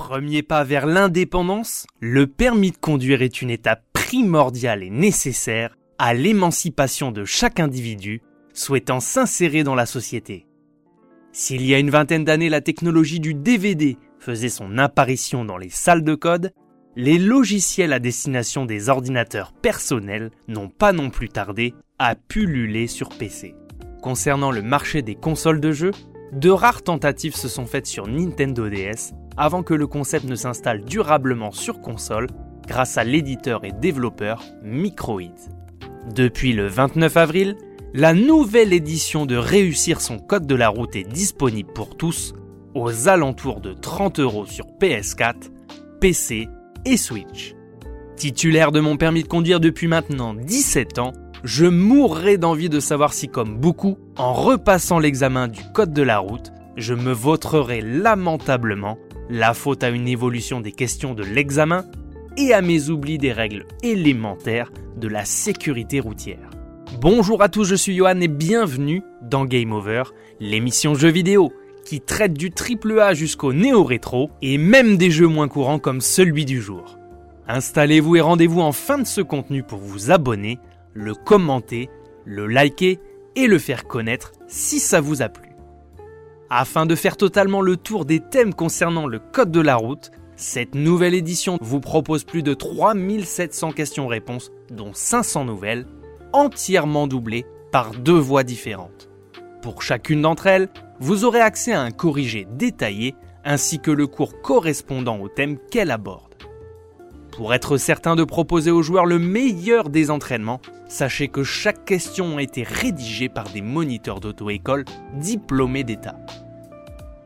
Premier pas vers l'indépendance, le permis de conduire est une étape primordiale et nécessaire à l'émancipation de chaque individu souhaitant s'insérer dans la société. S'il y a une vingtaine d'années la technologie du DVD faisait son apparition dans les salles de code, les logiciels à destination des ordinateurs personnels n'ont pas non plus tardé à pulluler sur PC. Concernant le marché des consoles de jeux, de rares tentatives se sont faites sur Nintendo DS avant que le concept ne s'installe durablement sur console grâce à l'éditeur et développeur Microids. Depuis le 29 avril, la nouvelle édition de Réussir son code de la route est disponible pour tous aux alentours de 30 euros sur PS4, PC et Switch. Titulaire de mon permis de conduire depuis maintenant 17 ans, je mourrais d'envie de savoir si, comme beaucoup, en repassant l'examen du code de la route, je me vautrerais lamentablement la faute à une évolution des questions de l'examen et à mes oublis des règles élémentaires de la sécurité routière. Bonjour à tous, je suis Johan et bienvenue dans Game Over, l'émission jeux vidéo qui traite du triple A jusqu'au néo-rétro et même des jeux moins courants comme celui du jour. Installez-vous et rendez-vous en fin de ce contenu pour vous abonner, le commenter, le liker et le faire connaître si ça vous a plu. Afin de faire totalement le tour des thèmes concernant le code de la route, cette nouvelle édition vous propose plus de 3700 questions-réponses, dont 500 nouvelles, entièrement doublées par deux voix différentes. Pour chacune d'entre elles, vous aurez accès à un corrigé détaillé ainsi que le cours correspondant au thème qu'elle aborde. Pour être certain de proposer aux joueurs le meilleur des entraînements, sachez que chaque question a été rédigée par des moniteurs d'auto-école diplômés d'État.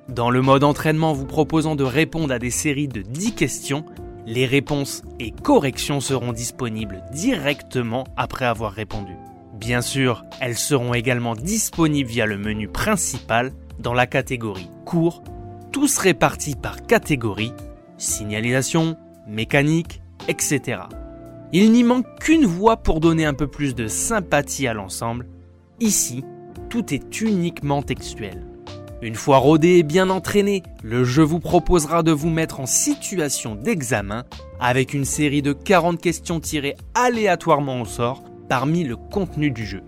Dans le mode entraînement vous proposant de répondre à des séries de 10 questions, les réponses et corrections seront disponibles directement après avoir répondu. Bien sûr, elles seront également disponibles via le menu principal dans la catégorie cours, tous répartis par catégorie, signalisation, mécanique, etc. Il n'y manque qu'une voie pour donner un peu plus de sympathie à l'ensemble. Ici, tout est uniquement textuel. Une fois rodé et bien entraîné, le jeu vous proposera de vous mettre en situation d'examen avec une série de 40 questions tirées aléatoirement au sort parmi le contenu du jeu.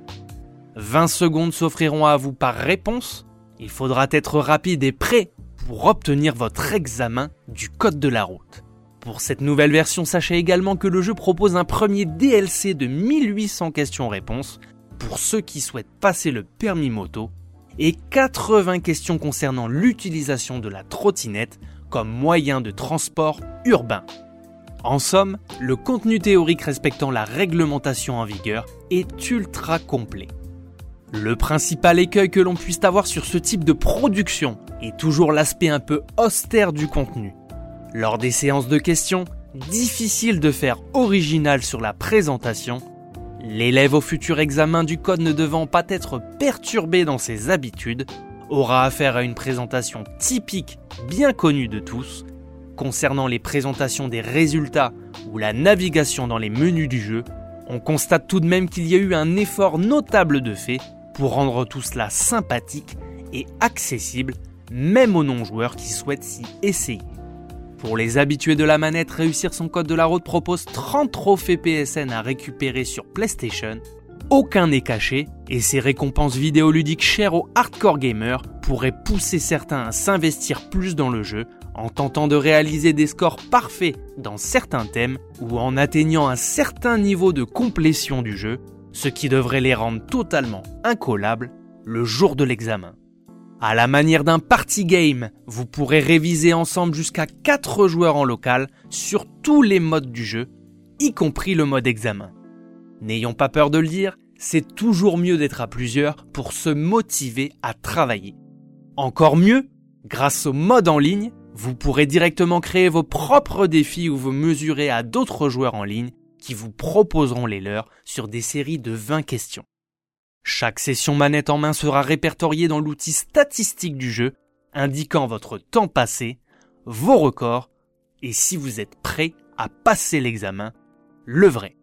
20 secondes s'offriront à vous par réponse. Il faudra être rapide et prêt pour obtenir votre examen du code de la route. Pour cette nouvelle version, sachez également que le jeu propose un premier DLC de 1800 questions-réponses pour ceux qui souhaitent passer le permis moto et 80 questions concernant l'utilisation de la trottinette comme moyen de transport urbain. En somme, le contenu théorique respectant la réglementation en vigueur est ultra complet. Le principal écueil que l'on puisse avoir sur ce type de production est toujours l'aspect un peu austère du contenu. Lors des séances de questions, difficile de faire original sur la présentation L'élève au futur examen du code ne devant pas être perturbé dans ses habitudes, aura affaire à une présentation typique bien connue de tous, concernant les présentations des résultats ou la navigation dans les menus du jeu, on constate tout de même qu'il y a eu un effort notable de fait pour rendre tout cela sympathique et accessible, même aux non-joueurs qui souhaitent s'y essayer. Pour les habitués de la manette, réussir son code de la route propose 30 trophées PSN à récupérer sur PlayStation. Aucun n'est caché et ces récompenses vidéoludiques chères aux hardcore gamers pourraient pousser certains à s'investir plus dans le jeu en tentant de réaliser des scores parfaits dans certains thèmes ou en atteignant un certain niveau de complétion du jeu, ce qui devrait les rendre totalement incollables le jour de l'examen. À la manière d'un party game, vous pourrez réviser ensemble jusqu'à 4 joueurs en local sur tous les modes du jeu, y compris le mode examen. N'ayons pas peur de le dire, c'est toujours mieux d'être à plusieurs pour se motiver à travailler. Encore mieux, grâce au mode en ligne, vous pourrez directement créer vos propres défis où vous mesurez à d'autres joueurs en ligne qui vous proposeront les leurs sur des séries de 20 questions. Chaque session manette en main sera répertoriée dans l'outil statistique du jeu, indiquant votre temps passé, vos records, et si vous êtes prêt à passer l'examen, le vrai.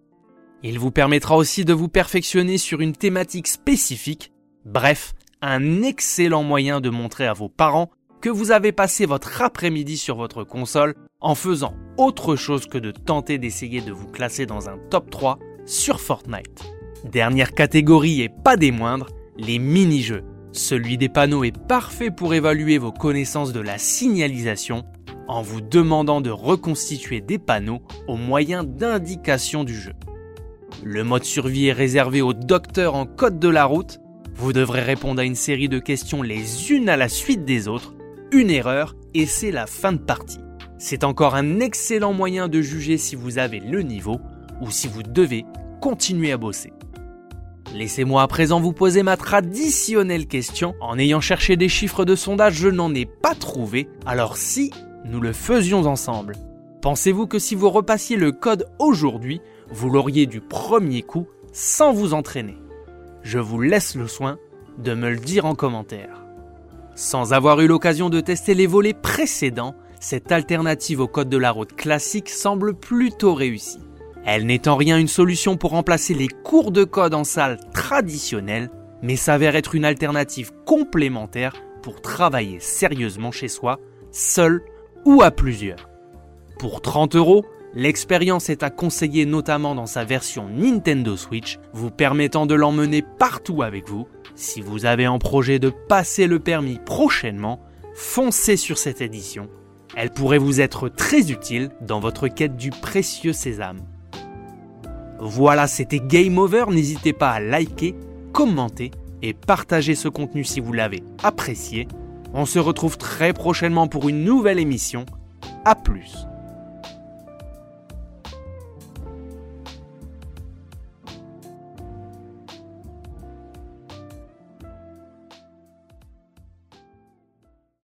Il vous permettra aussi de vous perfectionner sur une thématique spécifique, bref, un excellent moyen de montrer à vos parents que vous avez passé votre après-midi sur votre console en faisant autre chose que de tenter d'essayer de vous classer dans un top 3 sur Fortnite. Dernière catégorie et pas des moindres, les mini-jeux. Celui des panneaux est parfait pour évaluer vos connaissances de la signalisation en vous demandant de reconstituer des panneaux au moyen d'indications du jeu. Le mode survie est réservé aux docteurs en code de la route. Vous devrez répondre à une série de questions les unes à la suite des autres. Une erreur et c'est la fin de partie. C'est encore un excellent moyen de juger si vous avez le niveau ou si vous devez continuer à bosser. Laissez-moi à présent vous poser ma traditionnelle question. En ayant cherché des chiffres de sondage, je n'en ai pas trouvé. Alors si nous le faisions ensemble, pensez-vous que si vous repassiez le code aujourd'hui, vous l'auriez du premier coup sans vous entraîner? Je vous laisse le soin de me le dire en commentaire. Sans avoir eu l'occasion de tester les volets précédents, cette alternative au code de la route classique semble plutôt réussie. Elle n'est en rien une solution pour remplacer les cours de code en salle traditionnelle, mais s'avère être une alternative complémentaire pour travailler sérieusement chez soi, seul ou à plusieurs. Pour 30 euros, l'expérience est à conseiller notamment dans sa version Nintendo Switch, vous permettant de l'emmener partout avec vous. Si vous avez en projet de passer le permis prochainement, foncez sur cette édition. Elle pourrait vous être très utile dans votre quête du précieux sésame. Voilà, c'était Game Over. N'hésitez pas à liker, commenter et partager ce contenu si vous l'avez apprécié. On se retrouve très prochainement pour une nouvelle émission. A plus